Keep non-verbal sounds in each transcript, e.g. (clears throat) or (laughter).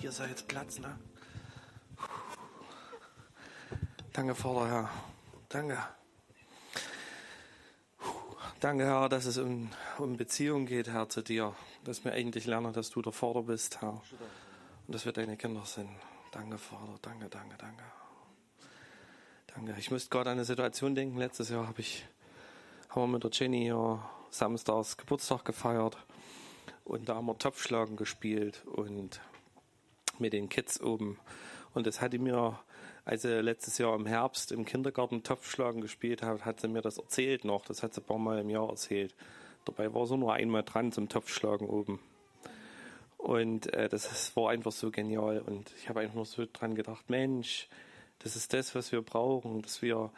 Hier soll jetzt Platz, ne? Danke, Vater. Danke. Danke, Herr, dass es um, um Beziehung geht, Herr, zu dir. Dass wir endlich lernen, dass du der Vater bist, Herr. Und dass wir deine Kinder sind. Danke, Vater. Danke, danke, danke. Danke. Ich musste gerade an eine Situation denken. Letztes Jahr habe ich, haben wir mit der Jenny hier samstags Geburtstag gefeiert. Und da haben wir Topfschlagen gespielt und mit den Kids oben. Und das hatte mir, als sie letztes Jahr im Herbst im Kindergarten Topfschlagen gespielt hat, hat sie mir das erzählt noch. Das hat sie ein paar Mal im Jahr erzählt. Dabei war sie nur einmal dran zum Topfschlagen oben. Und äh, das war einfach so genial. Und ich habe einfach nur so dran gedacht, Mensch, das ist das, was wir brauchen, dass wir,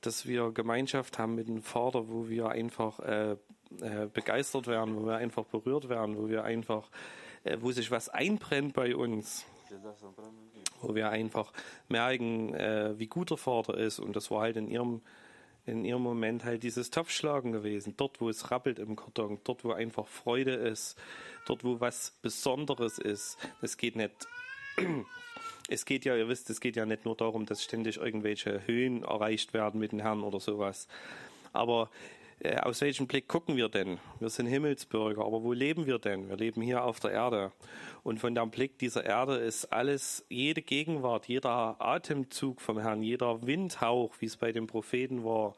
dass wir Gemeinschaft haben mit dem Vater, wo wir einfach äh, äh, begeistert werden, wo wir einfach berührt werden, wo wir einfach, äh, wo sich was einbrennt bei uns, wo wir einfach merken, äh, wie gut der Vater ist. Und das war halt in ihrem in ihrem Moment halt dieses Topfschlagen gewesen. Dort, wo es rappelt im Karton, dort, wo einfach Freude ist, dort, wo was Besonderes ist. Es geht nicht, (clears throat) es geht ja, ihr wisst, es geht ja nicht nur darum, dass ständig irgendwelche Höhen erreicht werden mit dem Herrn oder sowas. Aber äh, aus welchem Blick gucken wir denn? Wir sind Himmelsbürger, aber wo leben wir denn? Wir leben hier auf der Erde. Und von dem Blick dieser Erde ist alles, jede Gegenwart, jeder Atemzug vom Herrn, jeder Windhauch, wie es bei den Propheten war,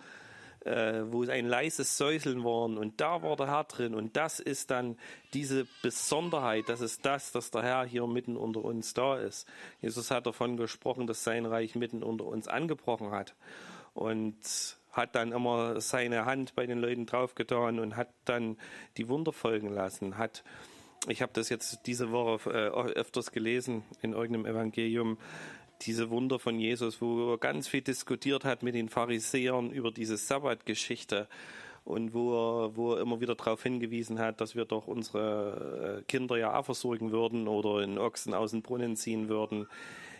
äh, wo ein leises Säuseln war und da war der Herr drin und das ist dann diese Besonderheit, das ist das, dass der Herr hier mitten unter uns da ist. Jesus hat davon gesprochen, dass sein Reich mitten unter uns angebrochen hat und hat dann immer seine Hand bei den Leuten draufgetan und hat dann die Wunder folgen lassen. Hat, ich habe das jetzt diese Woche äh, öfters gelesen in irgendeinem Evangelium, diese Wunder von Jesus, wo er ganz viel diskutiert hat mit den Pharisäern über diese Sabbatgeschichte und wo er, wo er immer wieder darauf hingewiesen hat, dass wir doch unsere äh, Kinder ja auch versorgen würden oder in Ochsen aus dem Brunnen ziehen würden,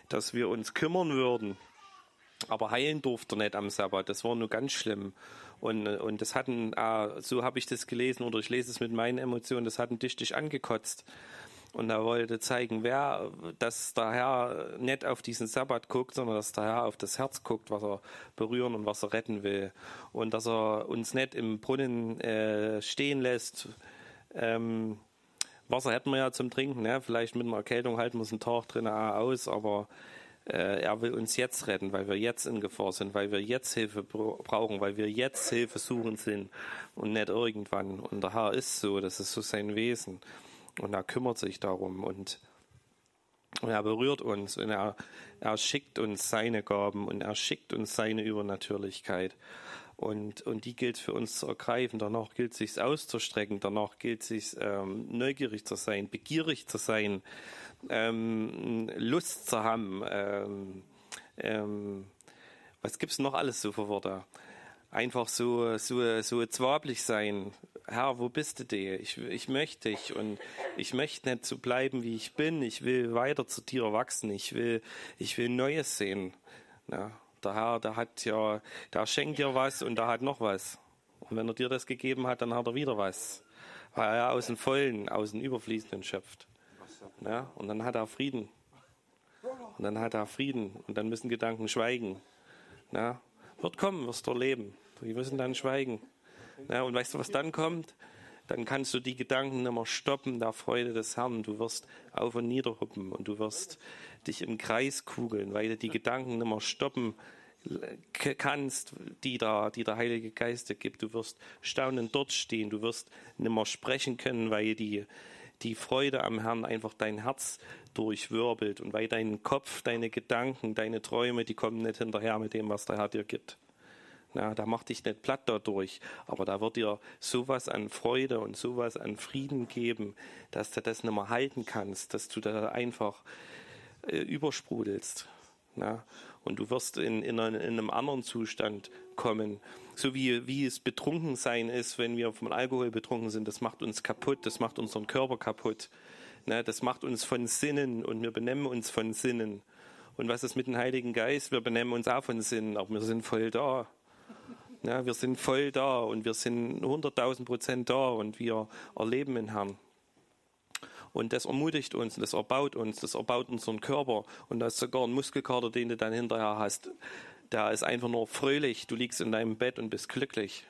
dass wir uns kümmern würden aber heilen durfte er nicht am Sabbat. Das war nur ganz schlimm. Und, und das hatten, äh, so habe ich das gelesen oder ich lese es mit meinen Emotionen, das hatten dich angekotzt. Und er wollte zeigen, wer, dass der Herr nicht auf diesen Sabbat guckt, sondern dass der Herr auf das Herz guckt, was er berühren und was er retten will. Und dass er uns nicht im Brunnen äh, stehen lässt. Ähm, Wasser hätten wir ja zum Trinken, ne? vielleicht mit einer Erkältung halten wir es einen Tag drin aus, aber er will uns jetzt retten, weil wir jetzt in Gefahr sind, weil wir jetzt Hilfe brauchen, weil wir jetzt Hilfe suchen sind und nicht irgendwann. Und der Herr ist so, das ist so sein Wesen. Und er kümmert sich darum und, und er berührt uns und er, er schickt uns seine Gaben und er schickt uns seine Übernatürlichkeit. Und, und die gilt für uns zu ergreifen. Danach gilt es sich auszustrecken. Danach gilt es sich ähm, neugierig zu sein, begierig zu sein, ähm, Lust zu haben. Ähm, ähm, was gibt's noch alles so für Worte? Einfach so, so, so zwablich sein. Herr, wo bist du? Ich, ich möchte dich und ich möchte nicht so bleiben, wie ich bin. Ich will weiter zu dir wachsen. Ich will, ich will Neues sehen. Ja, der Herr, der hat ja, der schenkt dir was und der hat noch was. Und wenn er dir das gegeben hat, dann hat er wieder was. Weil er aus dem Vollen, aus dem Überfließenden schöpft. Ja, und dann hat er Frieden. Und dann hat er Frieden. Und dann müssen Gedanken schweigen. Ja, wird kommen, wirst du erleben. Die müssen dann schweigen. Ja, und weißt du, was dann kommt? Dann kannst du die Gedanken mehr stoppen, der Freude des Herrn. Du wirst auf und nieder huppen und du wirst dich im Kreis kugeln, weil du die Gedanken mehr stoppen kannst, die, da, die der Heilige Geist dir gibt. Du wirst staunend dort stehen. Du wirst nicht mehr sprechen können, weil die, die Freude am Herrn einfach dein Herz durchwirbelt und weil dein Kopf, deine Gedanken, deine Träume, die kommen nicht hinterher mit dem, was der Herr dir gibt. Na, da macht dich nicht platt dadurch, aber da wird dir sowas an Freude und sowas an Frieden geben, dass du das nicht mehr halten kannst, dass du da einfach äh, übersprudelst. Na? Und du wirst in, in, in, einem anderen Zustand kommen. So wie, wie es betrunken sein ist, wenn wir vom Alkohol betrunken sind, das macht uns kaputt, das macht unseren Körper kaputt. Na, das macht uns von Sinnen und wir benennen uns von Sinnen. Und was ist mit dem Heiligen Geist? Wir benennen uns auch von Sinnen, aber wir sind voll da. Ja, wir sind voll da und wir sind 100.000 Prozent da und wir erleben den Herrn. Und das ermutigt uns, das erbaut uns, das erbaut unseren Körper. Und da ist sogar ein Muskelkater, den du dann hinterher hast. Der ist einfach nur fröhlich. Du liegst in deinem Bett und bist glücklich.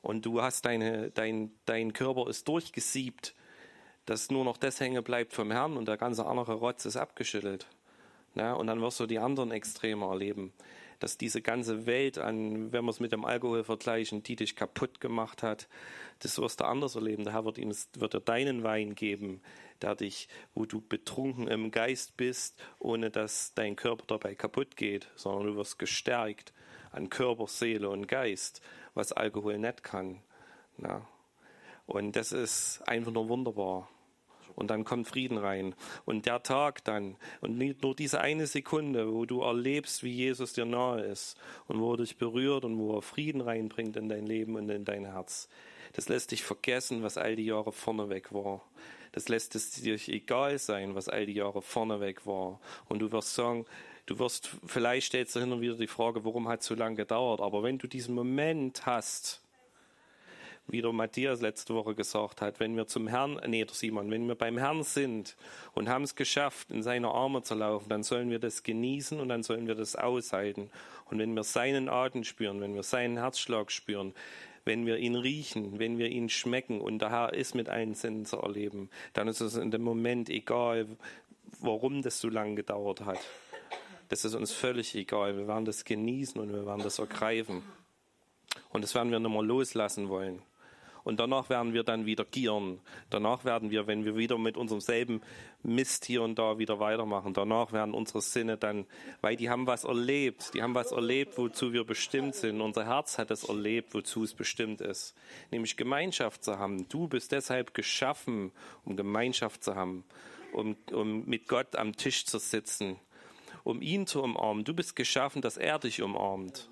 Und du hast deine, dein, dein Körper ist durchgesiebt, dass nur noch das hängen bleibt vom Herrn und der ganze andere Rotz ist abgeschüttelt. Na, und dann wirst du die anderen Extreme erleben dass diese ganze Welt an, wenn wir es mit dem Alkohol vergleichen, die dich kaputt gemacht hat, das wirst du anders erleben. Der Herr wird, ihm, wird dir deinen Wein geben, der dich, wo du betrunken im Geist bist, ohne dass dein Körper dabei kaputt geht, sondern du wirst gestärkt an Körper, Seele und Geist, was Alkohol nicht kann. Na. Und das ist einfach nur wunderbar und dann kommt Frieden rein. Und der Tag dann, und nur diese eine Sekunde, wo du erlebst, wie Jesus dir nahe ist und wo er dich berührt und wo er Frieden reinbringt in dein Leben und in dein Herz. Das lässt dich vergessen, was all die Jahre vorneweg war. Das lässt es dir egal sein, was all die Jahre vorneweg war. Und du wirst sagen, du wirst, vielleicht stellst du hin und wieder die Frage, warum hat es so lange gedauert? Aber wenn du diesen Moment hast, wie der Matthias letzte Woche gesagt hat, wenn wir zum Herrn, nee, der Simon, wenn wir beim Herrn sind und haben es geschafft, in seine Arme zu laufen, dann sollen wir das genießen und dann sollen wir das aushalten. Und wenn wir seinen Atem spüren, wenn wir seinen Herzschlag spüren, wenn wir ihn riechen, wenn wir ihn schmecken und der Herr ist mit allen Sinnen zu erleben, dann ist es in dem Moment egal, warum das so lange gedauert hat. Das ist uns völlig egal. Wir werden das genießen und wir werden das ergreifen. Und das werden wir nicht mehr loslassen wollen. Und danach werden wir dann wieder gieren. Danach werden wir, wenn wir wieder mit unserem selben Mist hier und da wieder weitermachen, danach werden unsere Sinne dann, weil die haben was erlebt, die haben was erlebt, wozu wir bestimmt sind. Unser Herz hat es erlebt, wozu es bestimmt ist. Nämlich Gemeinschaft zu haben. Du bist deshalb geschaffen, um Gemeinschaft zu haben, um, um mit Gott am Tisch zu sitzen, um ihn zu umarmen. Du bist geschaffen, dass er dich umarmt.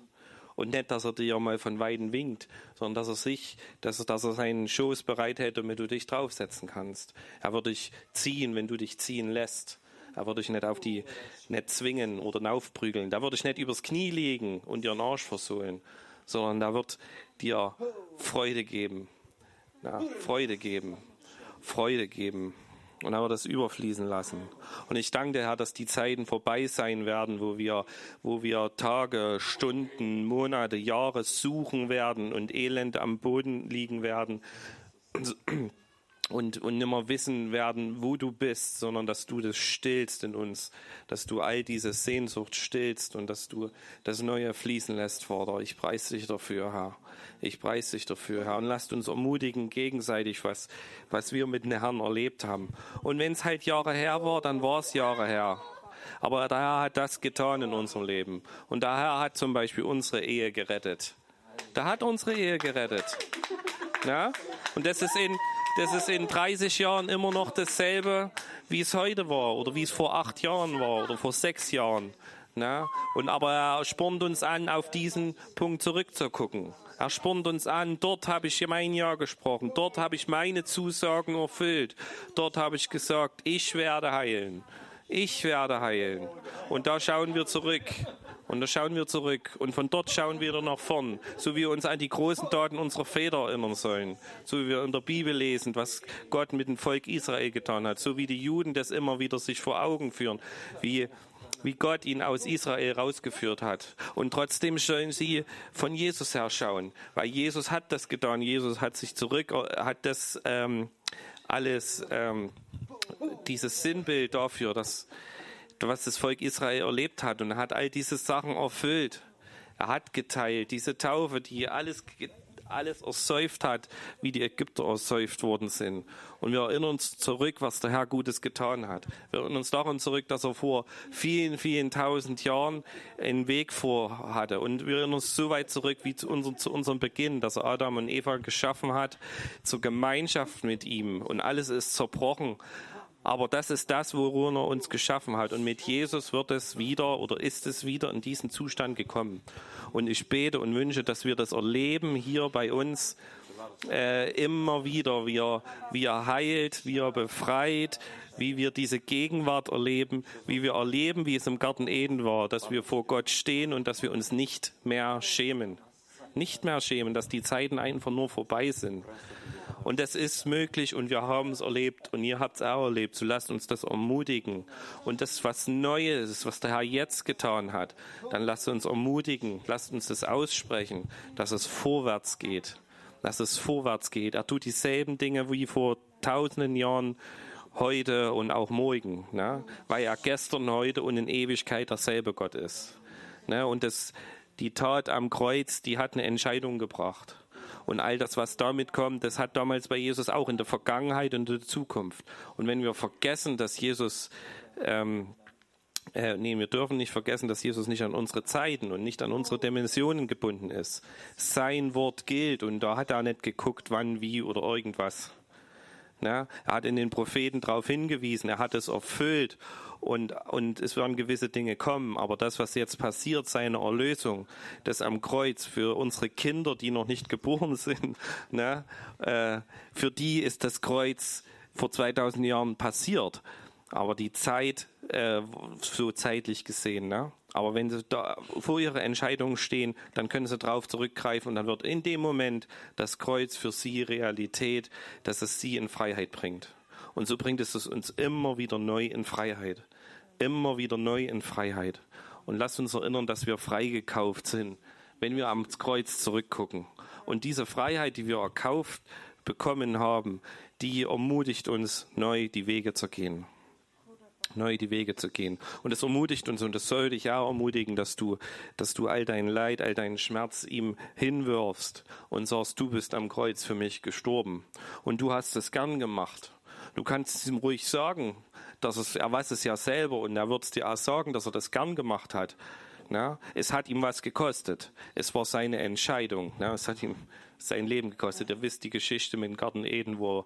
Und nicht, dass er dir mal von Weitem winkt, sondern dass er sich, dass er, dass er seinen Schoß bereit hält, damit du dich draufsetzen kannst. Er wird dich ziehen, wenn du dich ziehen lässt. Er wird dich nicht auf die, nicht zwingen oder aufprügeln. Da wird dich nicht übers Knie legen und dir einen Arsch versohlen, sondern da wird dir Freude geben. Ja, Freude geben. Freude geben und haben wir das überfließen lassen. Und ich danke dir, Herr, dass die Zeiten vorbei sein werden, wo wir, wo wir Tage, Stunden, Monate, Jahre suchen werden und Elend am Boden liegen werden und, und nimmer wissen werden, wo du bist, sondern dass du das stillst in uns, dass du all diese Sehnsucht stillst und dass du das Neue fließen lässt, Vater. Ich preise dich dafür, Herr. Ich preise dich dafür, Herr. Und lasst uns ermutigen gegenseitig, was, was wir mit dem Herrn erlebt haben. Und wenn es halt Jahre her war, dann war es Jahre her. Aber der Herr hat das getan in unserem Leben. Und der Herr hat zum Beispiel unsere Ehe gerettet. Der hat unsere Ehe gerettet. Ja? Und das ist in, das ist in 30 Jahren immer noch dasselbe, wie es heute war oder wie es vor acht Jahren war oder vor sechs Jahren. Na? Und aber er spornt uns an, auf diesen Punkt zurückzugucken. Er spornt uns an, dort habe ich mein Ja gesprochen, dort habe ich meine Zusagen erfüllt, dort habe ich gesagt, ich werde heilen, ich werde heilen. Und da schauen wir zurück. Und da schauen wir zurück und von dort schauen wir wieder nach vorn, so wie wir uns an die großen Taten unserer Väter erinnern sollen, so wie wir in der Bibel lesen, was Gott mit dem Volk Israel getan hat, so wie die Juden das immer wieder sich vor Augen führen, wie wie Gott ihn aus Israel rausgeführt hat. Und trotzdem sollen sie von Jesus her schauen, weil Jesus hat das getan. Jesus hat sich zurück, hat das ähm, alles, ähm, dieses Sinnbild dafür, dass was das Volk Israel erlebt hat. Und hat all diese Sachen erfüllt. Er hat geteilt, diese Taufe, die alles, alles ersäuft hat, wie die Ägypter ersäuft worden sind. Und wir erinnern uns zurück, was der Herr Gutes getan hat. Wir erinnern uns daran zurück, dass er vor vielen, vielen tausend Jahren einen Weg vor hatte. Und wir erinnern uns so weit zurück wie zu, unser, zu unserem Beginn, dass er Adam und Eva geschaffen hat, zur Gemeinschaft mit ihm. Und alles ist zerbrochen. Aber das ist das, worin er uns geschaffen hat. Und mit Jesus wird es wieder oder ist es wieder in diesen Zustand gekommen. Und ich bete und wünsche, dass wir das erleben hier bei uns äh, immer wieder, wie er, wie er heilt, wie er befreit, wie wir diese Gegenwart erleben, wie wir erleben, wie es im Garten Eden war, dass wir vor Gott stehen und dass wir uns nicht mehr schämen. Nicht mehr schämen, dass die Zeiten einfach nur vorbei sind. Und das ist möglich und wir haben es erlebt und ihr habt es auch erlebt. So lasst uns das ermutigen. Und das, was Neues, was der Herr jetzt getan hat, dann lasst uns ermutigen, lasst uns das aussprechen, dass es vorwärts geht. Dass es vorwärts geht. Er tut dieselben Dinge wie vor tausenden Jahren heute und auch morgen, ne? weil er gestern, heute und in Ewigkeit derselbe Gott ist. Ne? Und das, die Tat am Kreuz, die hat eine Entscheidung gebracht. Und all das, was damit kommt, das hat damals bei Jesus auch in der Vergangenheit und in der Zukunft. Und wenn wir vergessen, dass Jesus, ähm, äh, nee, wir dürfen nicht vergessen, dass Jesus nicht an unsere Zeiten und nicht an unsere Dimensionen gebunden ist. Sein Wort gilt und da hat er nicht geguckt, wann, wie oder irgendwas. Ja, er hat in den Propheten darauf hingewiesen, er hat es erfüllt und, und es werden gewisse Dinge kommen. Aber das, was jetzt passiert, seine Erlösung, das am Kreuz für unsere Kinder, die noch nicht geboren sind, (laughs) ne, äh, für die ist das Kreuz vor 2000 Jahren passiert. Aber die Zeit, äh, so zeitlich gesehen, ne? Aber wenn sie da vor ihrer Entscheidung stehen, dann können sie darauf zurückgreifen und dann wird in dem Moment das Kreuz für sie Realität, dass es sie in Freiheit bringt. Und so bringt es uns immer wieder neu in Freiheit. Immer wieder neu in Freiheit. Und lasst uns erinnern, dass wir freigekauft sind, wenn wir am Kreuz zurückgucken. Und diese Freiheit, die wir erkauft bekommen haben, die ermutigt uns, neu die Wege zu gehen neu die Wege zu gehen. Und es ermutigt uns und das soll dich auch ermutigen, dass du, dass du all dein Leid, all deinen Schmerz ihm hinwirfst und sagst, du bist am Kreuz für mich gestorben und du hast es gern gemacht. Du kannst es ihm ruhig sagen, dass es, er weiß es ja selber und er wird es dir auch sagen, dass er das gern gemacht hat. Na, es hat ihm was gekostet. Es war seine Entscheidung. Na, es hat ihm sein Leben gekostet. Ihr wisst die Geschichte mit dem Garten Eden, wo er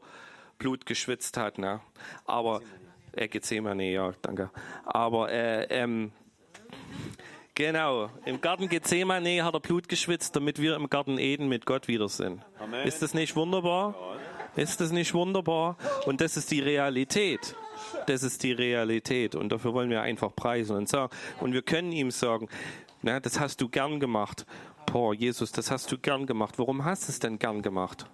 Blut geschwitzt hat. Na. Aber äh, Gethsemane, ja, danke. Aber äh, ähm, genau, im Garten Gethsemane hat er Blut geschwitzt, damit wir im Garten Eden mit Gott wieder sind. Amen. Ist das nicht wunderbar? Ist das nicht wunderbar? Und das ist die Realität. Das ist die Realität. Und dafür wollen wir einfach preisen und sagen. Und wir können ihm sagen, na, das hast du gern gemacht. Boah, Jesus, das hast du gern gemacht. Warum hast du es denn gern gemacht?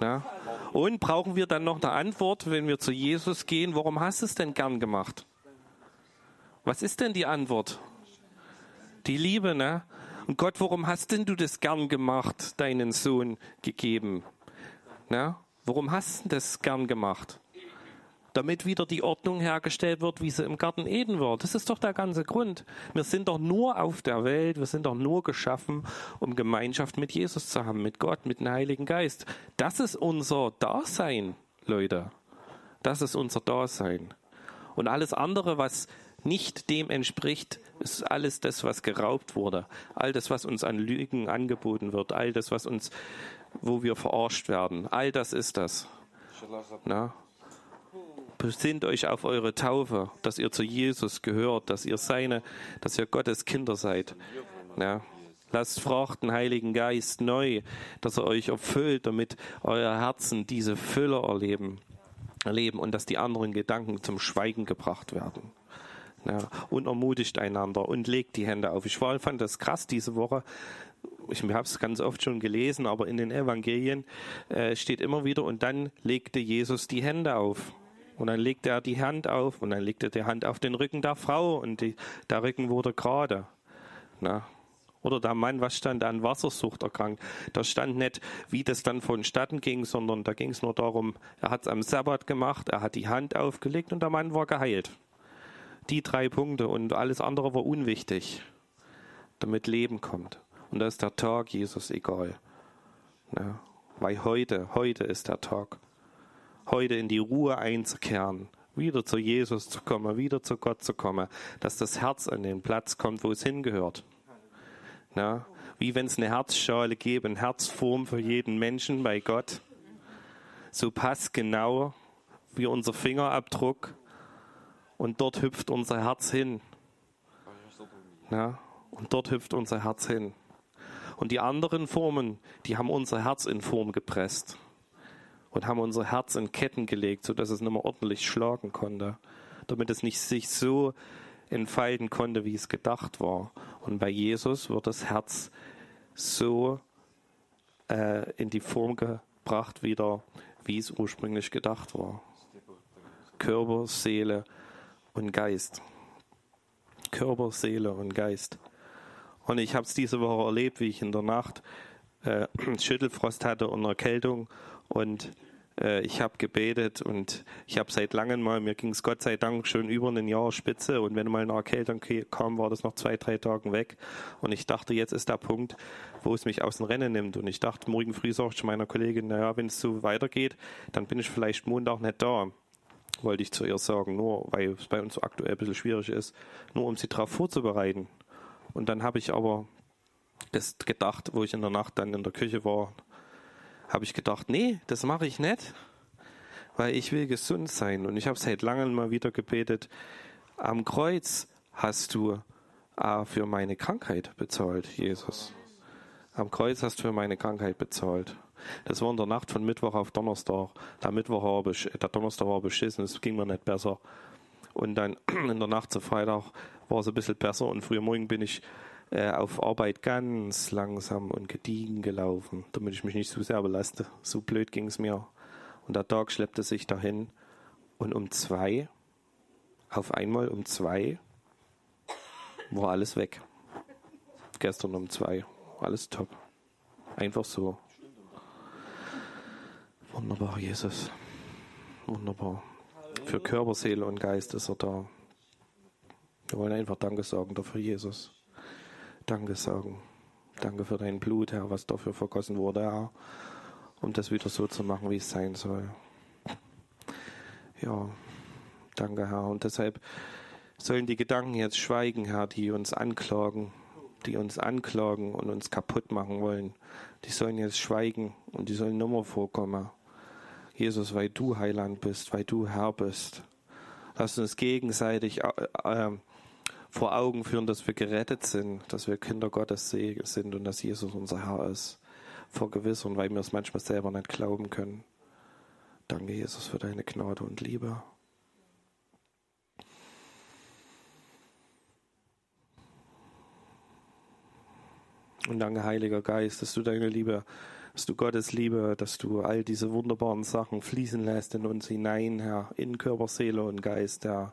Na? Und brauchen wir dann noch eine Antwort, wenn wir zu Jesus gehen, warum hast du es denn gern gemacht? Was ist denn die Antwort? Die Liebe, ne? Und Gott, warum hast denn du das gern gemacht, deinen Sohn gegeben? Ne? Warum hast du das gern gemacht? Damit wieder die Ordnung hergestellt wird, wie sie im Garten Eden war. Das ist doch der ganze Grund. Wir sind doch nur auf der Welt, wir sind doch nur geschaffen, um Gemeinschaft mit Jesus zu haben, mit Gott, mit dem Heiligen Geist. Das ist unser Dasein, Leute. Das ist unser Dasein. Und alles andere, was nicht dem entspricht, ist alles das, was geraubt wurde. All das, was uns an Lügen angeboten wird. All das, was uns, wo wir verarscht werden. All das ist das. Na? Besinnt euch auf eure Taufe, dass ihr zu Jesus gehört, dass ihr seine, dass ihr Gottes Kinder seid. Ja. Lasst fragt den Heiligen Geist neu, dass er euch erfüllt, damit euer Herzen diese Fülle erleben, erleben und dass die anderen Gedanken zum Schweigen gebracht werden. Ja, und ermutigt einander und legt die Hände auf. Ich fand das krass diese Woche. Ich habe es ganz oft schon gelesen, aber in den Evangelien äh, steht immer wieder, und dann legte Jesus die Hände auf. Und dann legte er die Hand auf und dann legte er die Hand auf den Rücken der Frau und die, der Rücken wurde gerade. Na. Oder der Mann, was stand an Wassersucht erkrankt. Da stand nicht, wie das dann vonstatten ging, sondern da ging es nur darum, er hat es am Sabbat gemacht, er hat die Hand aufgelegt und der Mann war geheilt. Die drei Punkte und alles andere war unwichtig, damit Leben kommt. Und da ist der Tag Jesus egal. Ja, weil heute, heute ist der Tag heute in die Ruhe einzukehren, wieder zu Jesus zu kommen, wieder zu Gott zu kommen, dass das Herz an den Platz kommt, wo es hingehört. Na, wie wenn es eine Herzschale gäbe, eine Herzform für jeden Menschen bei Gott. So passt genau wie unser Fingerabdruck und dort hüpft unser Herz hin. Na, und dort hüpft unser Herz hin. Und die anderen Formen, die haben unser Herz in Form gepresst und haben unser Herz in Ketten gelegt, sodass es nicht mehr ordentlich schlagen konnte, damit es nicht sich so entfalten konnte, wie es gedacht war. Und bei Jesus wird das Herz so äh, in die Form gebracht, wieder, wie es ursprünglich gedacht war. Körper, Seele und Geist. Körper, Seele und Geist. Und ich habe es diese Woche erlebt, wie ich in der Nacht äh, (clears throat) Schüttelfrost hatte und Erkältung und äh, ich habe gebetet und ich habe seit langem mal, mir ging es Gott sei Dank schon über ein Jahr spitze. Und wenn mal eine Erkältung kam, war das noch zwei, drei Tage weg. Und ich dachte, jetzt ist der Punkt, wo es mich aus dem Rennen nimmt. Und ich dachte, morgen früh sagte ich meiner Kollegin, naja, wenn es so weitergeht, dann bin ich vielleicht Montag nicht da. Wollte ich zu ihr sagen, nur weil es bei uns aktuell ein bisschen schwierig ist, nur um sie darauf vorzubereiten. Und dann habe ich aber das gedacht, wo ich in der Nacht dann in der Küche war, habe ich gedacht, nee, das mache ich nicht, weil ich will gesund sein. Und ich habe seit langem mal wieder gebetet, am Kreuz hast du äh, für meine Krankheit bezahlt, Jesus. Am Kreuz hast du für meine Krankheit bezahlt. Das war in der Nacht von Mittwoch auf Donnerstag. Der Mittwoch war der Donnerstag war beschissen, es ging mir nicht besser. Und dann (clears throat) in der Nacht zu Freitag war es ein bisschen besser und früher morgen bin ich äh, auf Arbeit ganz langsam und gediegen gelaufen, damit ich mich nicht so sehr belaste. So blöd ging es mir. Und der Tag schleppte sich dahin und um zwei, auf einmal um zwei, war alles weg. Gestern um zwei, alles top. Einfach so. Wunderbar, Jesus. Wunderbar. Für Körper, Seele und Geist ist er da. Wir wollen einfach Danke sagen dafür, Jesus. Danke sagen. Danke für dein Blut, Herr, was dafür vergossen wurde, Herr, um das wieder so zu machen, wie es sein soll. Ja, danke, Herr. Und deshalb sollen die Gedanken jetzt schweigen, Herr, die uns anklagen, die uns anklagen und uns kaputt machen wollen. Die sollen jetzt schweigen und die sollen nimmer vorkommen. Jesus, weil du Heiland bist, weil du Herr bist. Lass uns gegenseitig äh, äh, vor Augen führen, dass wir gerettet sind, dass wir Kinder Gottes sind und dass Jesus unser Herr ist. Vergewissern, weil wir es manchmal selber nicht glauben können. Danke, Jesus, für deine Gnade und Liebe. Und danke, Heiliger Geist, dass du deine Liebe, dass du Gottes Liebe, dass du all diese wunderbaren Sachen fließen lässt in uns hinein, Herr, in Körper, Seele und Geist, Herr.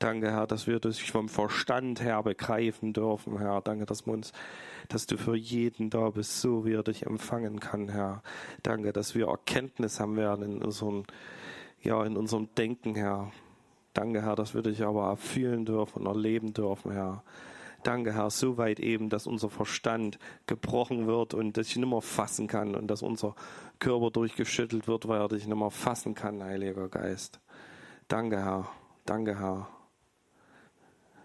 Danke, Herr, dass wir das vom Verstand her begreifen dürfen, Herr. Danke, dass, uns, dass du für jeden da bist, so wie er dich empfangen kann, Herr. Danke, dass wir Erkenntnis haben werden in unserem, ja, in unserem Denken, Herr. Danke, Herr, dass wir dich aber fühlen dürfen und erleben dürfen, Herr. Danke, Herr, so weit eben, dass unser Verstand gebrochen wird und dass ich nicht mehr fassen kann und dass unser Körper durchgeschüttelt wird, weil er dich nicht mehr fassen kann, Heiliger Geist. Danke, Herr. Danke, Herr.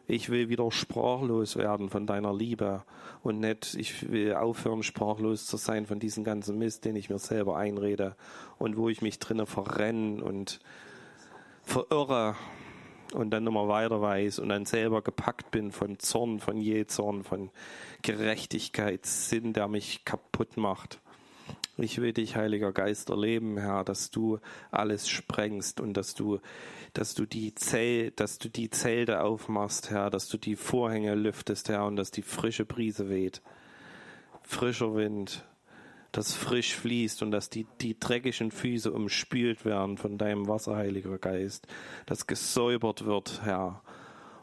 Ich will wieder sprachlos werden von deiner Liebe und nicht, ich will aufhören, sprachlos zu sein von diesem ganzen Mist, den ich mir selber einrede und wo ich mich drinnen verrenne und verirre und dann immer weiter weiß und dann selber gepackt bin von Zorn, von Jezorn, von Gerechtigkeitssinn, der mich kaputt macht. Ich will dich, Heiliger Geist, erleben, Herr, dass du alles sprengst und dass du, dass du die Zell, dass du die Zelte aufmachst, Herr, dass du die Vorhänge lüftest, Herr, und dass die frische Brise weht. Frischer Wind, das frisch fließt und dass die, die dreckigen Füße umspült werden von deinem Wasser, Heiliger Geist, dass gesäubert wird, Herr,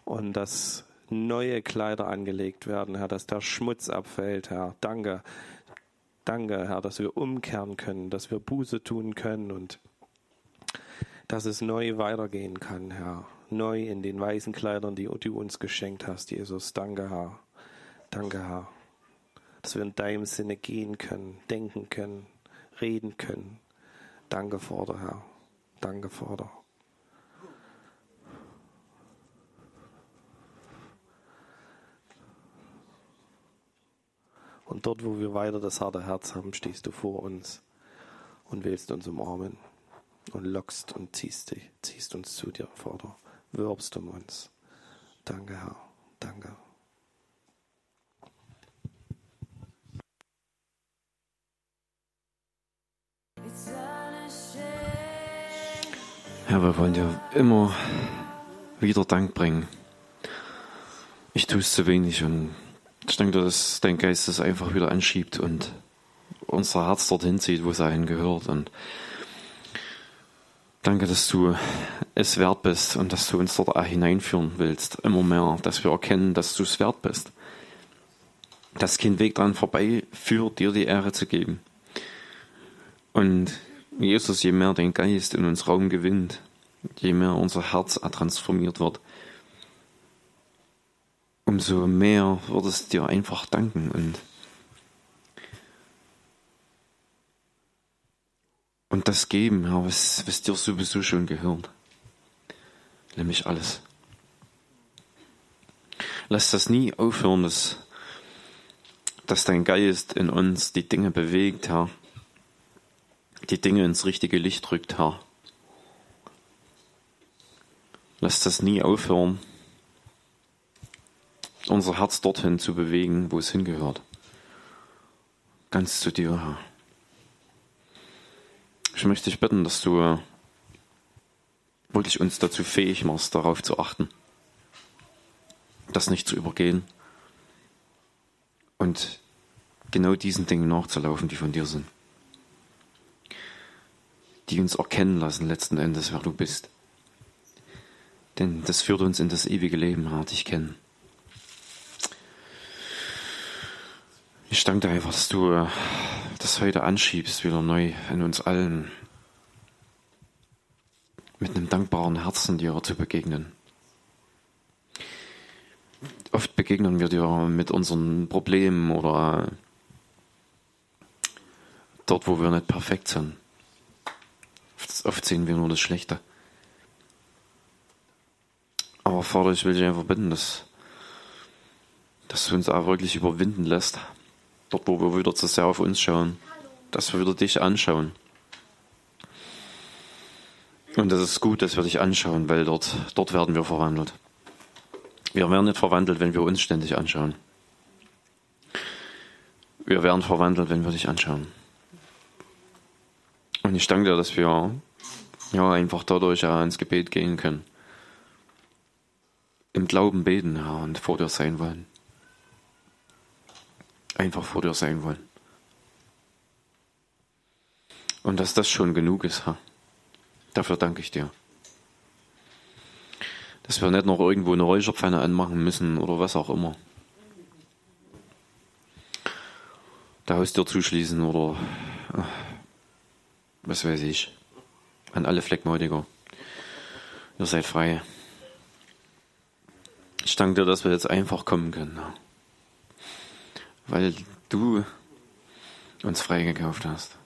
und dass neue Kleider angelegt werden, Herr, dass der Schmutz abfällt, Herr. Danke, Danke, Herr, dass wir umkehren können, dass wir Buße tun können und dass es neu weitergehen kann, Herr. Neu in den weißen Kleidern, die du uns geschenkt hast, Jesus. Danke, Herr. Danke, Herr. Dass wir in deinem Sinne gehen können, denken können, reden können. Danke, Vater, Herr. Danke, Vater. Und dort, wo wir weiter das harte Herz haben, stehst du vor uns und willst uns umarmen und lockst und ziehst, dich, ziehst uns zu dir, Vater. Wirbst um uns. Danke, Herr. Danke. Herr, wir wollen dir immer wieder Dank bringen. Ich tue es zu wenig und ich denke, dass dein Geist das einfach wieder anschiebt und unser Herz dorthin zieht, wo es dahin gehört. Und danke, dass du es wert bist und dass du uns dort auch hineinführen willst, immer mehr, dass wir erkennen, dass du es wert bist. Dass kein Weg dran vorbei führt, dir die Ehre zu geben. Und Jesus, je mehr dein Geist in uns Raum gewinnt, je mehr unser Herz transformiert wird, umso mehr wird es dir einfach danken und und das geben, ja, was, was dir sowieso schon gehört. Nämlich alles. Lass das nie aufhören, dass, dass dein Geist in uns die Dinge bewegt, Herr. Die Dinge ins richtige Licht rückt, Herr. Lass das nie aufhören, unser Herz dorthin zu bewegen, wo es hingehört. Ganz zu dir, Herr. Ich möchte dich bitten, dass du äh, wirklich uns dazu fähig machst, darauf zu achten, das nicht zu übergehen und genau diesen Dingen nachzulaufen, die von dir sind, die uns erkennen lassen letzten Endes, wer du bist. Denn das führt uns in das ewige Leben, Herr, dich kennen. Ich danke dir einfach, dass du äh, das heute anschiebst, wieder neu in uns allen, mit einem dankbaren Herzen dir zu begegnen. Oft begegnen wir dir mit unseren Problemen oder dort, wo wir nicht perfekt sind. Oft sehen wir nur das Schlechte. Aber Vater, ich will dich einfach bitten, dass, dass du uns auch wirklich überwinden lässt, Dort, wo wir wieder zu sehr auf uns schauen, dass wir wieder dich anschauen. Und das ist gut, dass wir dich anschauen, weil dort, dort werden wir verwandelt. Wir werden nicht verwandelt, wenn wir uns ständig anschauen. Wir werden verwandelt, wenn wir dich anschauen. Und ich danke dir, dass wir ja, einfach dadurch ja ins Gebet gehen können. Im Glauben beten, Herr, und vor dir sein wollen einfach vor dir sein wollen. Und dass das schon genug ist, Herr. Dafür danke ich dir. Dass wir nicht noch irgendwo eine Räucherpfanne anmachen müssen oder was auch immer. Der Haustür zuschließen oder was weiß ich. An alle Fleckmatiker. Ihr seid frei. Ich danke dir, dass wir jetzt einfach kommen können. Herr weil du uns freigekauft hast.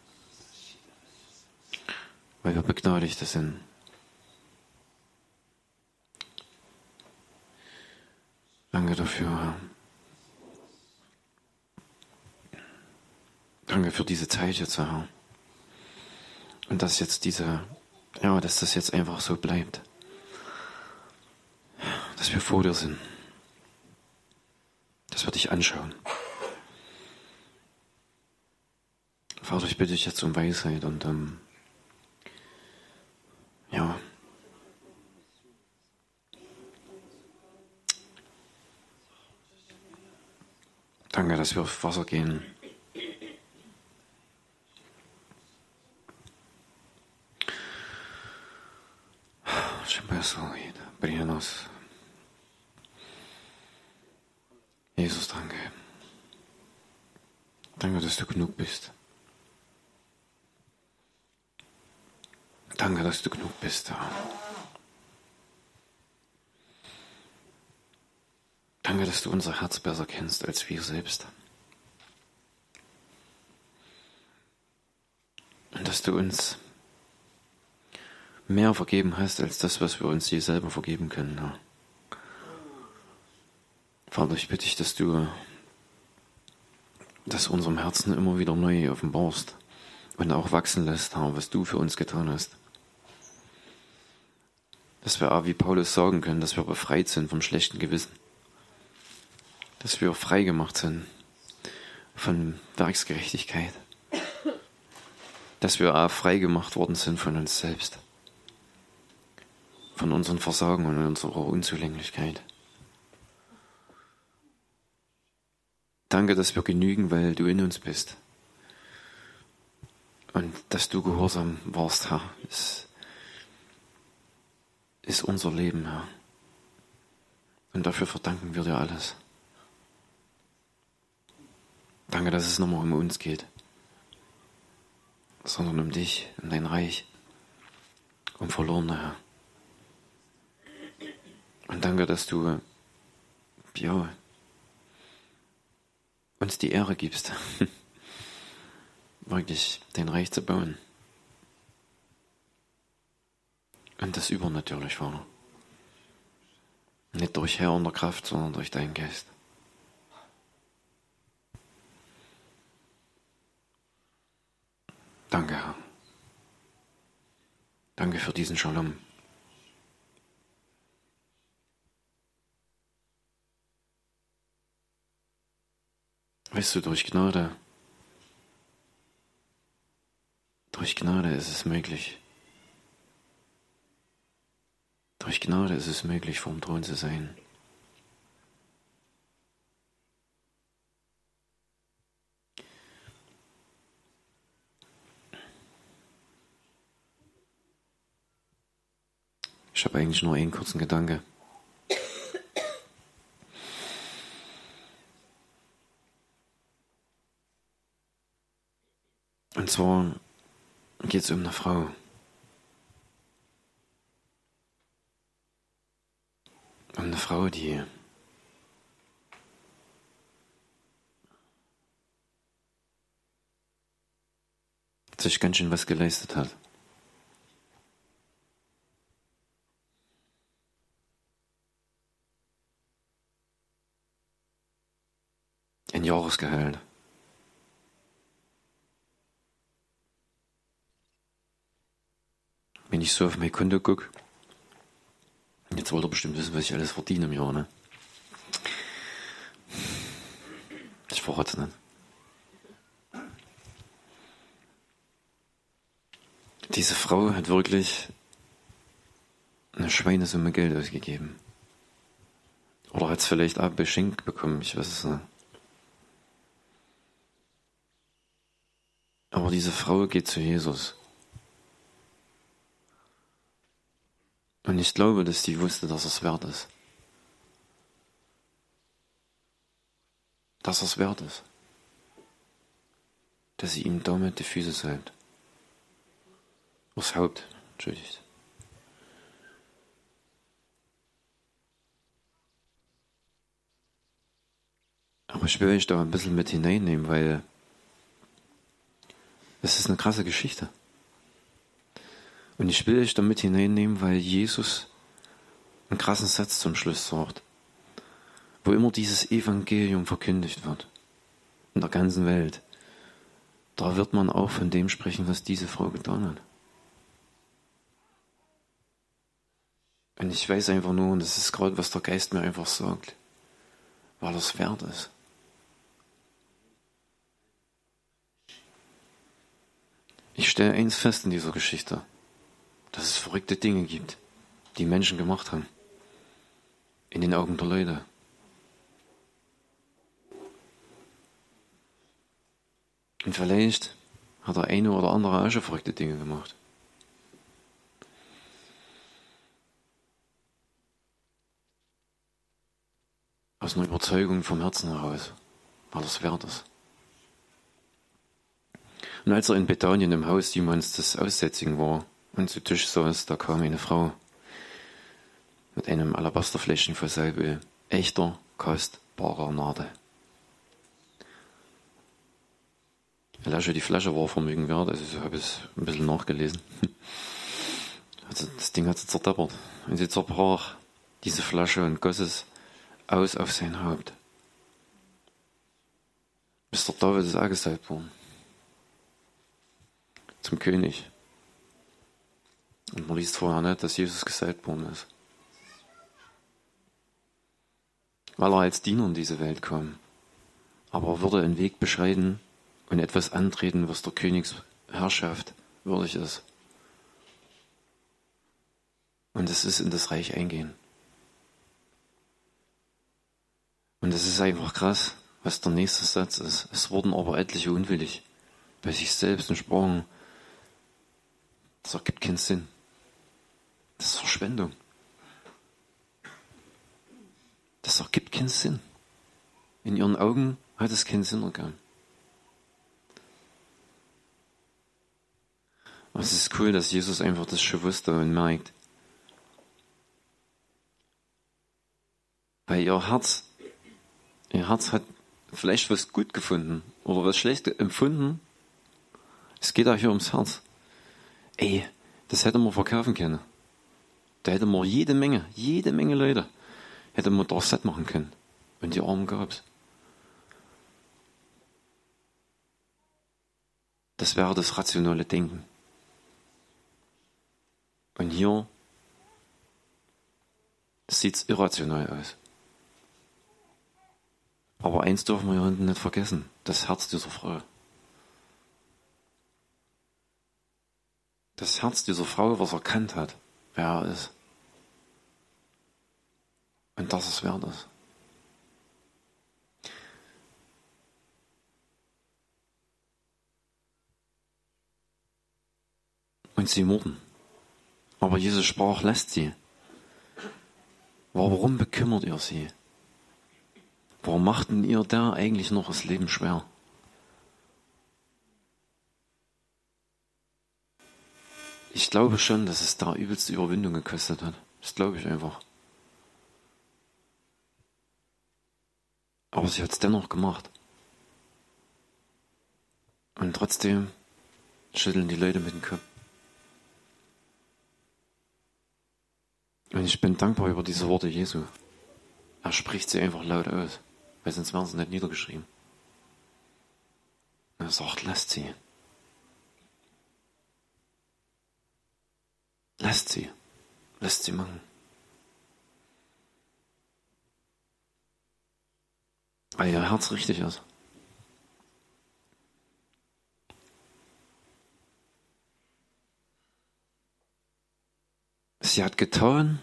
Weil wir Begnadigte sind. Danke dafür. Danke für diese Zeit jetzt, Herr. Und dass jetzt diese, ja, dass das jetzt einfach so bleibt. Dass wir vor dir sind. Dass wir dich anschauen. Vater, ich bitte dich jetzt um Weisheit und ähm, ja. Danke, dass wir auf Wasser gehen. Jesus, danke. Danke, dass du genug bist. Danke, dass du genug bist. Danke, dass du unser Herz besser kennst als wir selbst. Und dass du uns mehr vergeben hast als das, was wir uns je selber vergeben können. Herr. Vater, ich bitte dich, dass du das unserem Herzen immer wieder neu offenbarst und auch wachsen lässt, Herr, was du für uns getan hast dass wir, wie Paulus sagen können, dass wir befreit sind vom schlechten Gewissen. Dass wir frei gemacht sind von Werksgerechtigkeit. Dass wir auch frei gemacht worden sind von uns selbst. Von unseren Versagen und unserer Unzulänglichkeit. Danke, dass wir genügen, weil du in uns bist. Und dass du gehorsam warst, Herr, ist, ist unser Leben, Herr. Und dafür verdanken wir dir alles. Danke, dass es nicht mehr um uns geht, sondern um dich, um dein Reich, um Verlorene, Herr. Und danke, dass du ja, uns die Ehre gibst, (laughs) wirklich dein Reich zu bauen. Und das übernatürlich, Vater. Nicht durch Herr und der Kraft, sondern durch deinen Geist. Danke, Herr. Danke für diesen Shalom. Weißt du, durch Gnade, durch Gnade ist es möglich. Durch Gnade ist es möglich, vom Thron zu sein. Ich habe eigentlich nur einen kurzen Gedanke. Und zwar geht es um eine Frau. Um eine Frau, die sich ganz schön was geleistet hat. Ein Jahresgehalt. Wenn ich so auf mein Konto gucke, jetzt wollt ihr bestimmt wissen, was ich alles verdiene im Jahr, ne? Ich verrate es nicht. Diese Frau hat wirklich eine Schweinesumme Geld ausgegeben. Oder hat es vielleicht auch beschenkt bekommen, ich weiß es nicht. Aber diese Frau geht zu Jesus. Und ich glaube, dass sie wusste, dass es wert ist. Dass es wert ist. Dass sie ihm damit die Füße salbt. Das Haupt, entschuldigt. Aber ich will euch da ein bisschen mit hineinnehmen, weil es ist eine krasse Geschichte. Und ich will euch damit hineinnehmen, weil Jesus einen krassen Satz zum Schluss sagt, wo immer dieses Evangelium verkündigt wird, in der ganzen Welt, da wird man auch von dem sprechen, was diese Frau getan hat. Und ich weiß einfach nur, und das ist gerade, was der Geist mir einfach sagt, weil das wert ist. Ich stelle eins fest in dieser Geschichte dass es verrückte Dinge gibt, die Menschen gemacht haben. In den Augen der Leute. Und vielleicht hat der eine oder andere auch schon verrückte Dinge gemacht. Aus einer Überzeugung vom Herzen heraus, weil das wert ist. Und als er in Bethanien im Haus Simons das Aussätzigen war, und zu Tisch saß, da kam eine Frau mit einem Alabasterfläschchen voll Salböl, echter, kostbarer Nade. Lasche, die Flasche war Vermögen wert, also so habe ich es ein bisschen nachgelesen. (laughs) Also das Ding hat sie zerdeppert. Und sie zerbrach diese Flasche und goss es aus auf sein Haupt. Mr. David ist angesalbt worden. Zum König. Und man liest vorher nicht, dass Jesus gesalbt worden ist. Weil er als Diener in diese Welt kam. Aber er würde einen Weg beschreiten und etwas antreten, was der Königsherrschaft würdig ist. Und es ist in das Reich eingehen. Und es ist einfach krass, was der nächste Satz ist. Es wurden aber etliche unwillig bei sich selbst und sprachen, Das ergibt keinen Sinn. Das ist Verschwendung. Das ergibt keinen Sinn. In ihren Augen hat es keinen Sinn ergeben. Aber es ist cool, dass Jesus einfach das schon wusste und merkt. Weil ihr Herz, ihr Herz hat vielleicht was gut gefunden oder was schlecht empfunden. Es geht auch hier ums Herz. Ey, das hätte man verkaufen können. Da hätte man jede Menge, jede Menge Leute, hätte man doch satt machen können. Und die Armen gab's. Das wäre das rationale Denken. Und hier sieht's irrational aus. Aber eins dürfen wir hier hinten nicht vergessen. Das Herz dieser Frau. Das Herz dieser Frau, was erkannt hat, wer er ist. Und dass es wert ist. Und sie morden. Aber Jesus sprach, lässt sie. Warum bekümmert ihr sie? Warum machten ihr da eigentlich noch das Leben schwer? Ich glaube schon, dass es da übelste Überwindung gekostet hat. Das glaube ich einfach. Aber sie hat es dennoch gemacht. Und trotzdem schütteln die Leute mit dem Kopf. Und ich bin dankbar über diese Worte Jesu. Er spricht sie einfach laut aus, weil sonst wären sie nicht niedergeschrieben. Er sagt, lasst sie. Lasst sie. Lasst sie machen. Weil ihr Herz richtig ist. Sie hat getan,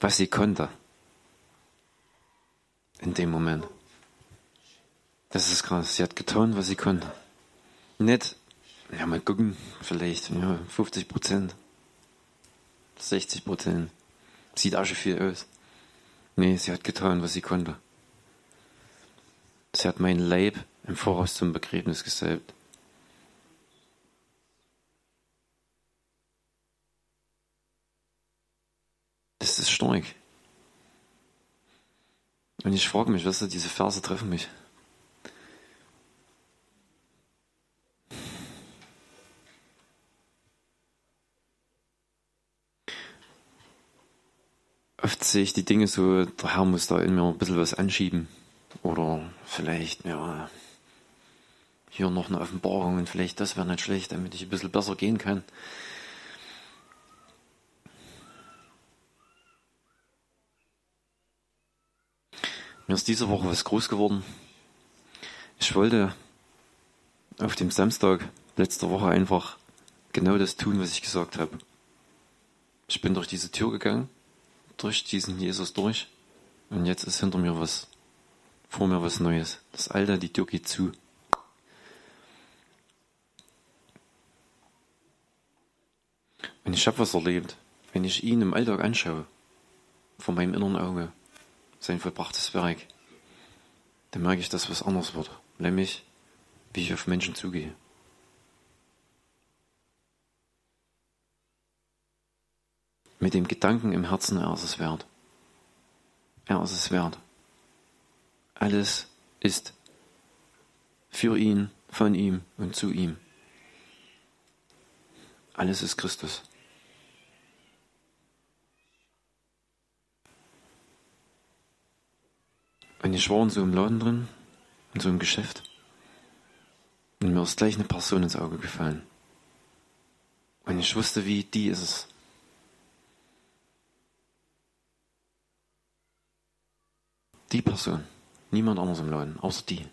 was sie konnte. In dem Moment. Das ist krass. Sie hat getan, was sie konnte. Nicht, ja, mal gucken, vielleicht, ja, 50 Prozent. 60 Prozent. Sieht auch schon viel aus. Nee, sie hat getan, was sie konnte. Sie hat meinen Leib im Voraus zum Begräbnis gesalbt. Das ist stark. Und ich frage mich, was weißt du, diese Verse treffen mich. Oft sehe ich die Dinge so, der Herr muss da in mir ein bisschen was anschieben. Oder vielleicht, ja, hier noch eine Offenbarung und vielleicht das wäre nicht schlecht, damit ich ein bisschen besser gehen kann. Mir ist diese Woche was groß geworden. Ich wollte auf dem Samstag letzter Woche einfach genau das tun, was ich gesagt habe. Ich bin durch diese Tür gegangen, durch diesen Jesus durch und jetzt ist hinter mir was, vor mir was Neues. Das Alte, die Tür geht zu. Und ich habe was erlebt, wenn ich ihn im Alltag anschaue, vor meinem inneren Auge sein vollbrachtes Werk, dann merke ich, dass was anders wird. Nämlich, wie ich auf Menschen zugehe. Mit dem Gedanken im Herzen, er ist es wert. Er ist es wert. Alles ist für ihn, von ihm und zu ihm. Alles ist Christus. Und ich war in so einem Laden drin, in so einem Geschäft. Und mir ist gleich eine Person ins Auge gefallen. Und ich wusste, wie die ist es. Die Person. Niemand anders im Laden, außer die.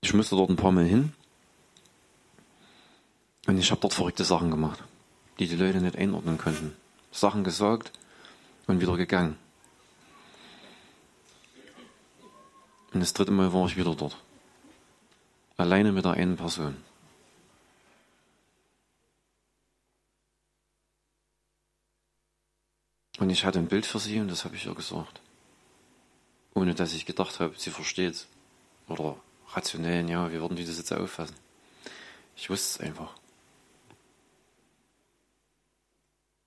Ich musste dort ein paar Mal hin. Und ich habe dort verrückte Sachen gemacht, die die Leute nicht einordnen konnten. Sachen gesagt, und wieder gegangen. Und das dritte Mal war ich wieder dort. Alleine mit der einen Person. Und ich hatte ein Bild für sie und das habe ich ihr gesagt. Ohne dass ich gedacht habe, sie versteht Oder rationell, ja, wie würden die das jetzt auffassen? Ich wusste es einfach.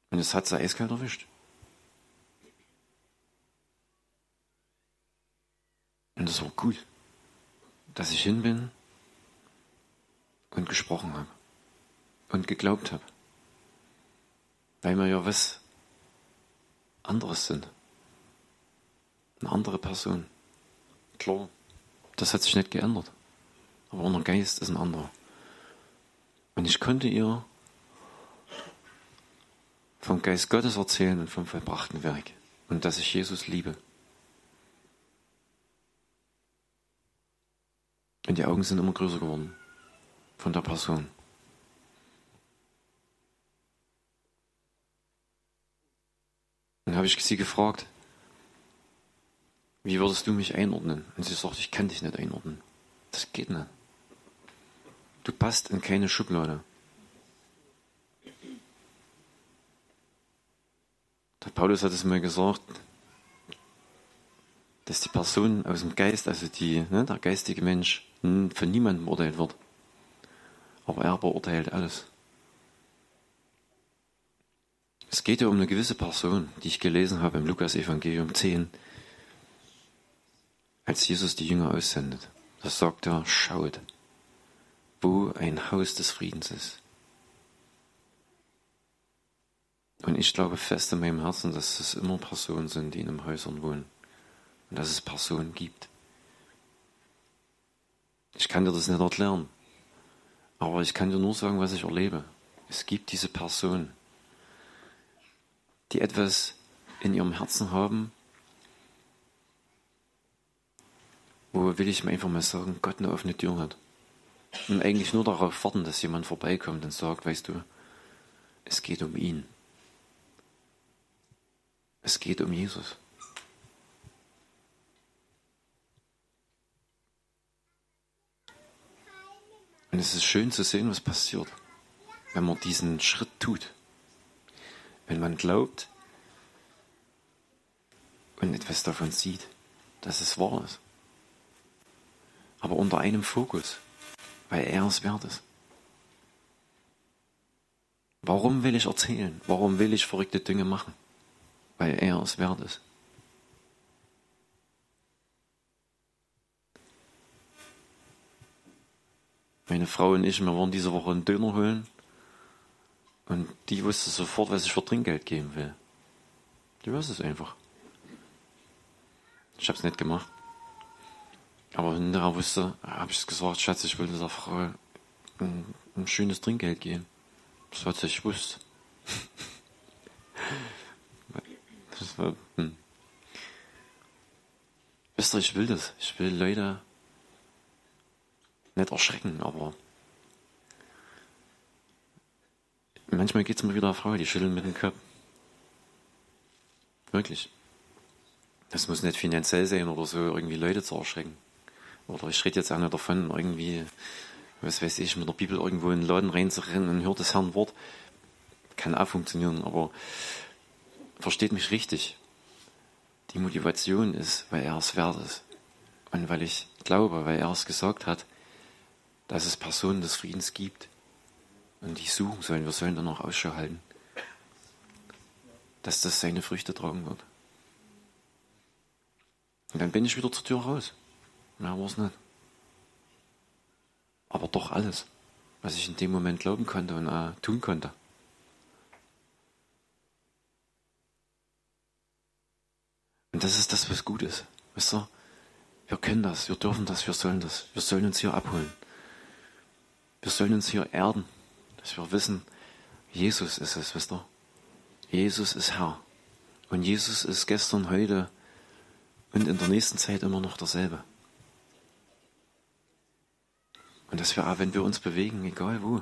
Und es hat sie eiskalt erwischt. Und es war gut, dass ich hin bin und gesprochen habe und geglaubt habe. Weil wir ja was anderes sind. Eine andere Person. Klar, das hat sich nicht geändert. Aber unser Geist ist ein anderer. Und ich konnte ihr vom Geist Gottes erzählen und vom vollbrachten Werk. Und dass ich Jesus liebe. Und die Augen sind immer größer geworden von der Person. Dann habe ich sie gefragt, wie würdest du mich einordnen? Und sie sagt, ich kann dich nicht einordnen. Das geht nicht. Du passt in keine Schublade. Der Paulus hat es mal gesagt, dass die Person aus dem Geist, also die, ne, der geistige Mensch, von niemandem beurteilt wird. Aber er beurteilt alles. Es geht ja um eine gewisse Person, die ich gelesen habe im Lukas-Evangelium 10, als Jesus die Jünger aussendet. Da sagt er, schaut, wo ein Haus des Friedens ist. Und ich glaube fest in meinem Herzen, dass es immer Personen sind, die in den Häusern wohnen. Und dass es Personen gibt. Ich kann dir das nicht erklären. Aber ich kann dir nur sagen, was ich erlebe. Es gibt diese Personen, die etwas in ihrem Herzen haben, wo will ich mir einfach mal sagen, Gott eine offene Tür hat. Und eigentlich nur darauf warten, dass jemand vorbeikommt und sagt, weißt du, es geht um ihn. Es geht um Jesus. Und es ist schön zu sehen, was passiert, wenn man diesen Schritt tut. Wenn man glaubt und etwas davon sieht, dass es wahr ist. Aber unter einem Fokus, weil er es wert ist. Warum will ich erzählen? Warum will ich verrückte Dinge machen? Weil er es wert ist. Meine Frau und ich, wir wollen diese Woche einen Döner holen. Und die wusste sofort, was ich für Trinkgeld geben will. Die wusste es einfach. Ich habe es nicht gemacht. Aber hinterher wusste, habe ich es gesagt, Schatz, ich will dieser Frau ein, ein schönes Trinkgeld geben. Das hat ich wusste. (laughs) das war, hm. Wisst ihr, ich will das. Ich will Leute nicht erschrecken, aber manchmal geht es mir wieder auf Frau, die schütteln mit dem Kopf. Wirklich. Das muss nicht finanziell sein oder so, irgendwie Leute zu erschrecken. Oder ich rede jetzt auch nicht davon, irgendwie, was weiß ich, mit der Bibel irgendwo in den Laden reinzurennen und hört das Herrn Wort. Kann auch funktionieren, aber versteht mich richtig. Die Motivation ist, weil er es wert ist. Und weil ich glaube, weil er es gesagt hat, dass es Personen des Friedens gibt und die suchen sollen. Wir sollen dann auch Ausschau halten, dass das seine Früchte tragen wird. Und dann bin ich wieder zur Tür raus. Mehr war es nicht. Aber doch alles, was ich in dem Moment glauben konnte und auch tun konnte. Und das ist das, was gut ist. Wisst ihr? Wir können das, wir dürfen das, wir sollen das. Wir sollen uns hier abholen. Wir sollen uns hier erden, dass wir wissen, Jesus ist es, wisst ihr? Jesus ist Herr. Und Jesus ist gestern, heute und in der nächsten Zeit immer noch derselbe. Und dass wir wenn wir uns bewegen, egal wo,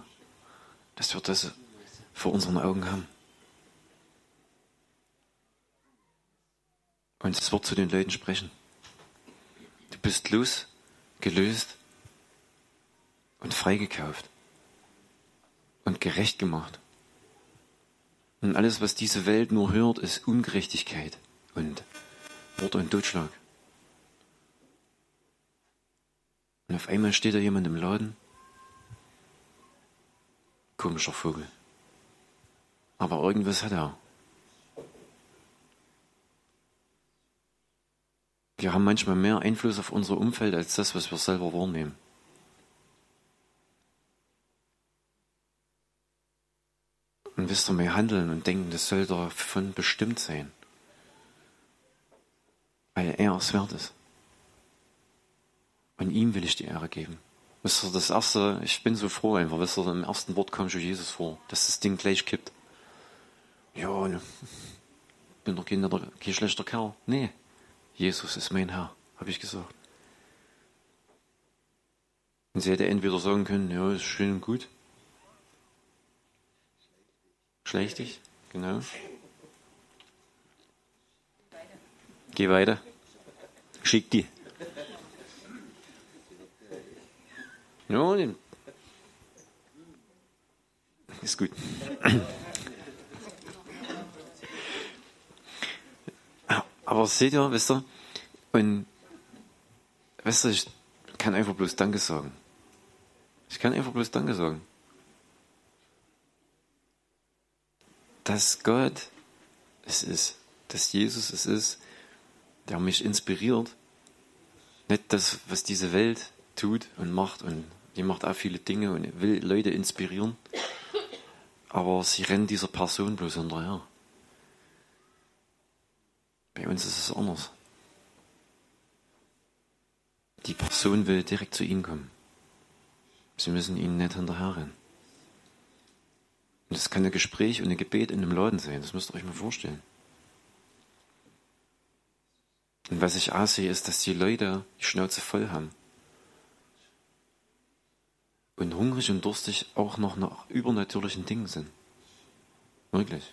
dass wir das vor unseren Augen haben. Und das Wort zu den Leuten sprechen. Du bist losgelöst und freigekauft und gerecht gemacht. Und alles, was diese Welt nur hört, ist Ungerechtigkeit und Mord und Totschlag. Und auf einmal steht da jemand im Laden. Komischer Vogel. Aber irgendwas hat er. Wir haben manchmal mehr Einfluss auf unser Umfeld als das, was wir selber wahrnehmen. Und wisst ihr, wir handeln und denken, das soll davon bestimmt sein. Weil er es wert ist. Und ihm will ich die Ehre geben. Wisst ihr, das erste, ich bin so froh einfach, wisst ihr, im ersten Wort kommt schon Jesus vor, dass das Ding gleich kippt. Ja, ne, bin doch kein, kein schlechter Kerl. Nee, Jesus ist mein Herr, habe ich gesagt. Und sie hätte entweder sagen können, ja, ist schön und gut. Schlechtig, genau. Geh weiter. Schick die. Ja, ist gut. Aber seht ihr, wisst ihr, und weißt du, ich kann einfach bloß Danke sagen. Ich kann einfach bloß Danke sagen. Dass Gott es ist, dass Jesus es ist, der mich inspiriert. Nicht das, was diese Welt tut und macht und die macht auch viele Dinge und will Leute inspirieren. Aber sie rennen dieser Person bloß hinterher. Bei uns ist es anders. Die Person will direkt zu ihnen kommen. Sie müssen ihnen nicht hinterherrennen. Und das kann ein Gespräch und ein Gebet in einem Laden sein. Das müsst ihr euch mal vorstellen. Und was ich auch sehe, ist, dass die Leute die Schnauze voll haben. Und hungrig und durstig auch noch nach übernatürlichen Dingen sind. Wirklich.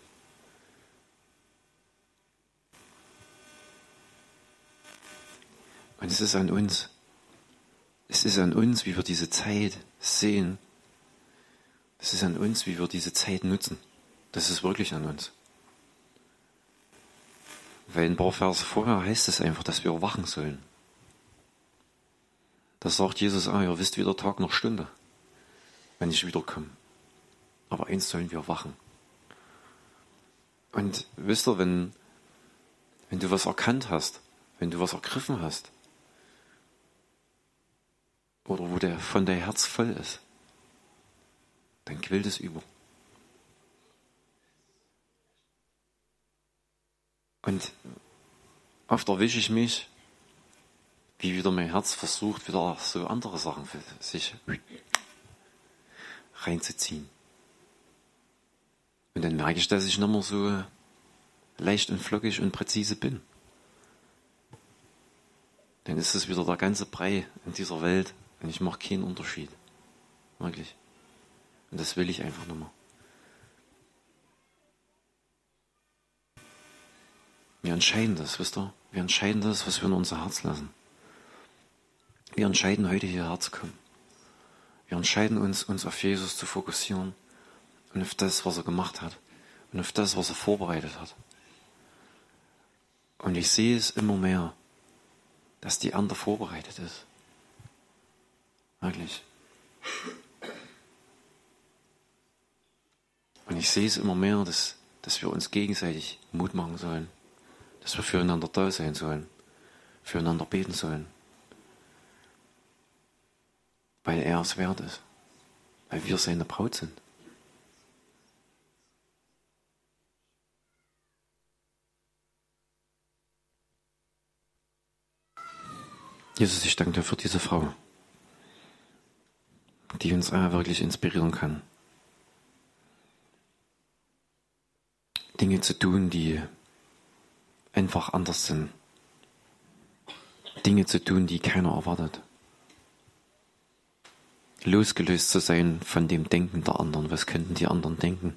Und es ist an uns. Es ist an uns, wie wir diese Zeit sehen. Es ist an uns, wie wir diese Zeit nutzen. Das ist wirklich an uns. Weil ein paar Verse vorher heißt es einfach, dass wir wachen sollen. Das sagt Jesus auch, ihr wisst weder Tag noch Stunde, wenn ich wiederkomme. Aber eins sollen wir wachen. Und wisst ihr, wenn, wenn du was erkannt hast, wenn du was ergriffen hast, oder wo der, von der Herz voll ist, dann quillt es über. Und oft erwische ich mich, wie wieder mein Herz versucht, wieder so andere Sachen für sich reinzuziehen. Und dann merke ich, dass ich nicht mehr so leicht und flockig und präzise bin. Dann ist es wieder der ganze Brei in dieser Welt, und ich mache keinen Unterschied. Wirklich. Und das will ich einfach nochmal. Wir entscheiden das, wisst ihr? Wir entscheiden das, was wir in unser Herz lassen. Wir entscheiden heute hierher zu kommen. Wir entscheiden uns, uns auf Jesus zu fokussieren und auf das, was er gemacht hat und auf das, was er vorbereitet hat. Und ich sehe es immer mehr, dass die andere vorbereitet ist. Wirklich. Und ich sehe es immer mehr, dass, dass wir uns gegenseitig Mut machen sollen. Dass wir füreinander da sein sollen. Füreinander beten sollen. Weil er es wert ist. Weil wir seine Braut sind. Jesus, ich danke dir für diese Frau die uns äh, wirklich inspirieren kann. Dinge zu tun, die einfach anders sind. Dinge zu tun, die keiner erwartet. Losgelöst zu sein von dem Denken der anderen. Was könnten die anderen denken?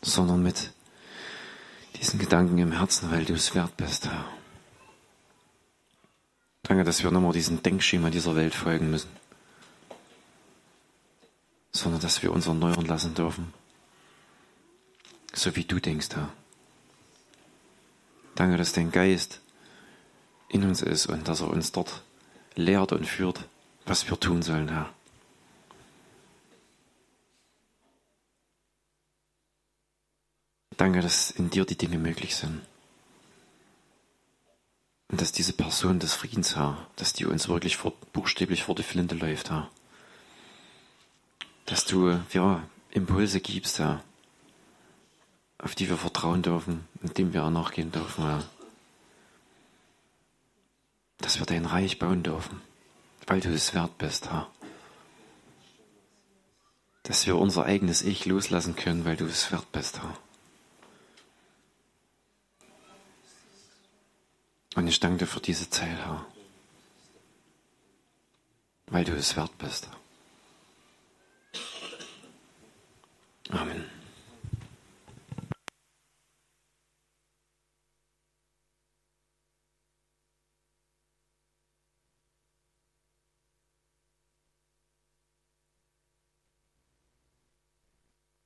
Sondern mit diesen Gedanken im Herzen, weil du es wert bist. Danke, dass wir nochmal diesem Denkschema dieser Welt folgen müssen, sondern dass wir uns erneuern lassen dürfen so wie du denkst, Herr. Danke, dass dein Geist in uns ist und dass er uns dort lehrt und führt, was wir tun sollen, Herr. Danke, dass in dir die Dinge möglich sind. Und dass diese Person des Friedens, Herr, dass die uns wirklich vor, buchstäblich vor die Flinte läuft, Herr. Dass du, ja, Impulse gibst, Herr, auf die wir vertrauen dürfen und dem wir auch nachgehen dürfen, Herr. Dass wir dein Reich bauen dürfen, weil du es wert bist, Herr. Dass wir unser eigenes Ich loslassen können, weil du es wert bist, Herr. Und ich danke dir für diese Zeit, Herr. Weil du es wert bist. Amen.